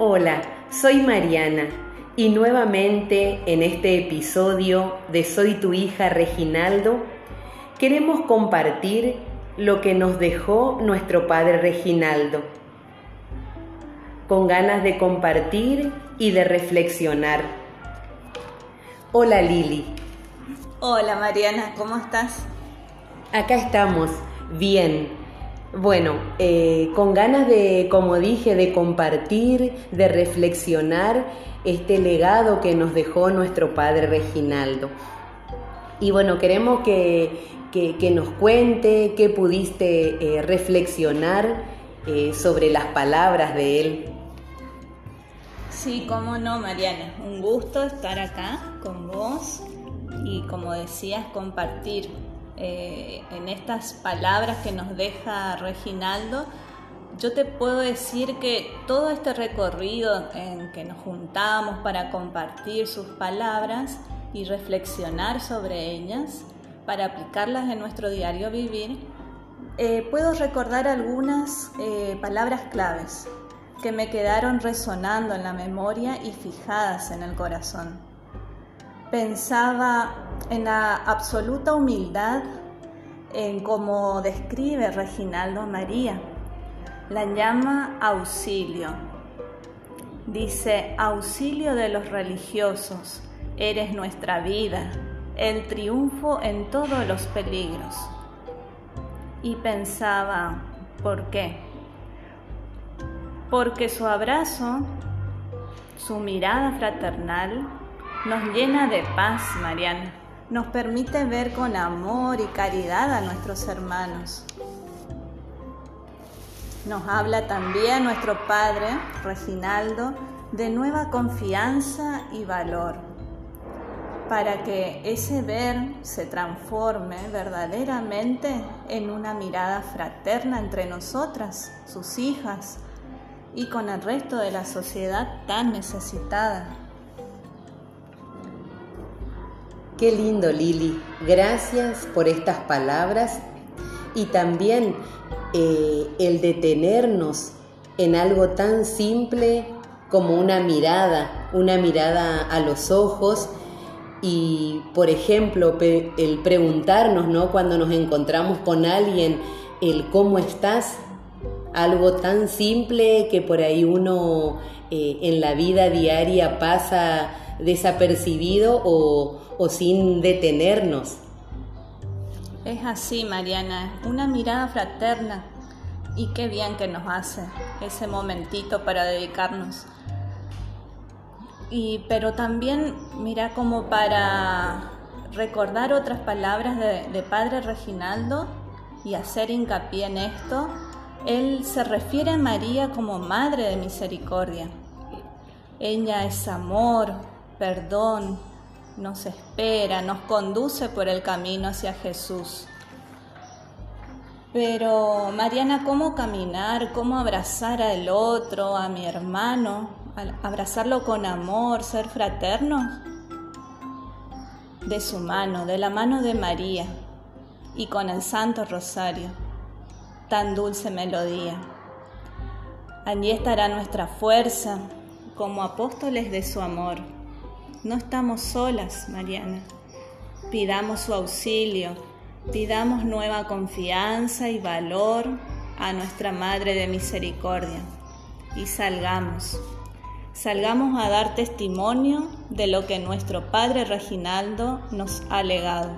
Hola, soy Mariana y nuevamente en este episodio de Soy tu hija Reginaldo queremos compartir lo que nos dejó nuestro padre Reginaldo, con ganas de compartir y de reflexionar. Hola Lili. Hola Mariana, ¿cómo estás? Acá estamos, bien. Bueno, eh, con ganas de, como dije, de compartir, de reflexionar este legado que nos dejó nuestro padre Reginaldo. Y bueno, queremos que, nos cuente qué pudiste eh, reflexionar eh, sobre las palabras de él. Sí, cómo no, Mariana. Un gusto estar acá con vos y, como decías, compartir eh, en estas palabras que nos deja Reginaldo, yo te puedo decir que todo este recorrido en que nos juntamos para compartir sus palabras y reflexionar sobre ellas, para aplicarlas en nuestro diario vivir, eh, puedo recordar algunas eh, palabras claves que me quedaron resonando en la memoria y fijadas en el corazón. Pensaba en la absoluta humildad en cómo describe Reginaldo María. La llama auxilio. Dice, auxilio de los religiosos, eres nuestra vida, el triunfo en todos los peligros. Y pensaba, ¿por qué? Porque su abrazo, su mirada fraternal, nos llena de paz, Mariana. Nos permite ver con amor y caridad a nuestros hermanos. Nos habla también nuestro Padre, Reginaldo, de nueva confianza y valor, para que ese ver se transforme verdaderamente en una mirada fraterna entre nosotras, sus hijas, y con el resto de la sociedad tan necesitada. Qué lindo, Lili. Gracias por estas palabras y también eh, el detenernos en algo tan simple como una mirada, una mirada a los ojos y, por ejemplo, el preguntarnos, ¿no? Cuando nos encontramos con alguien, el cómo estás, algo tan simple que por ahí uno eh, en la vida diaria pasa desapercibido o, sin detenernos. Es así, Mariana, una mirada fraterna y qué bien que nos hace ese momentito para dedicarnos. Y, pero también, mira, como para recordar otras palabras de, de Padre Reginaldo y hacer hincapié en esto, él se refiere a María como Madre de Misericordia. Ella es amor, perdón, nos espera, nos conduce por el camino hacia Jesús. Pero, Mariana, ¿cómo caminar? ¿Cómo abrazar al otro, a mi hermano? ¿Abrazarlo con amor, ser fraterno? De su mano, de la mano de María y con el Santo Rosario. Tan dulce melodía. Allí estará nuestra fuerza como apóstoles de su amor. No estamos solas, Mariana. Pidamos su auxilio, pidamos nueva confianza y valor a nuestra Madre de Misericordia y salgamos. Salgamos a dar testimonio de lo que nuestro Padre Reginaldo nos ha legado.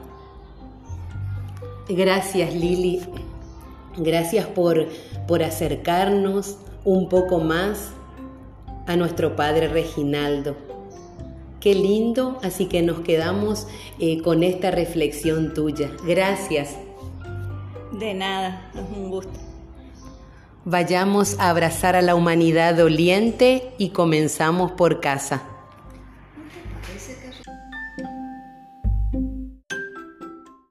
Gracias Lili, gracias por, por acercarnos un poco más a nuestro Padre Reginaldo Qué lindo, así que nos quedamos eh, con esta reflexión tuya. Gracias. De nada, es un gusto. Vayamos a abrazar a la humanidad doliente y comenzamos por casa.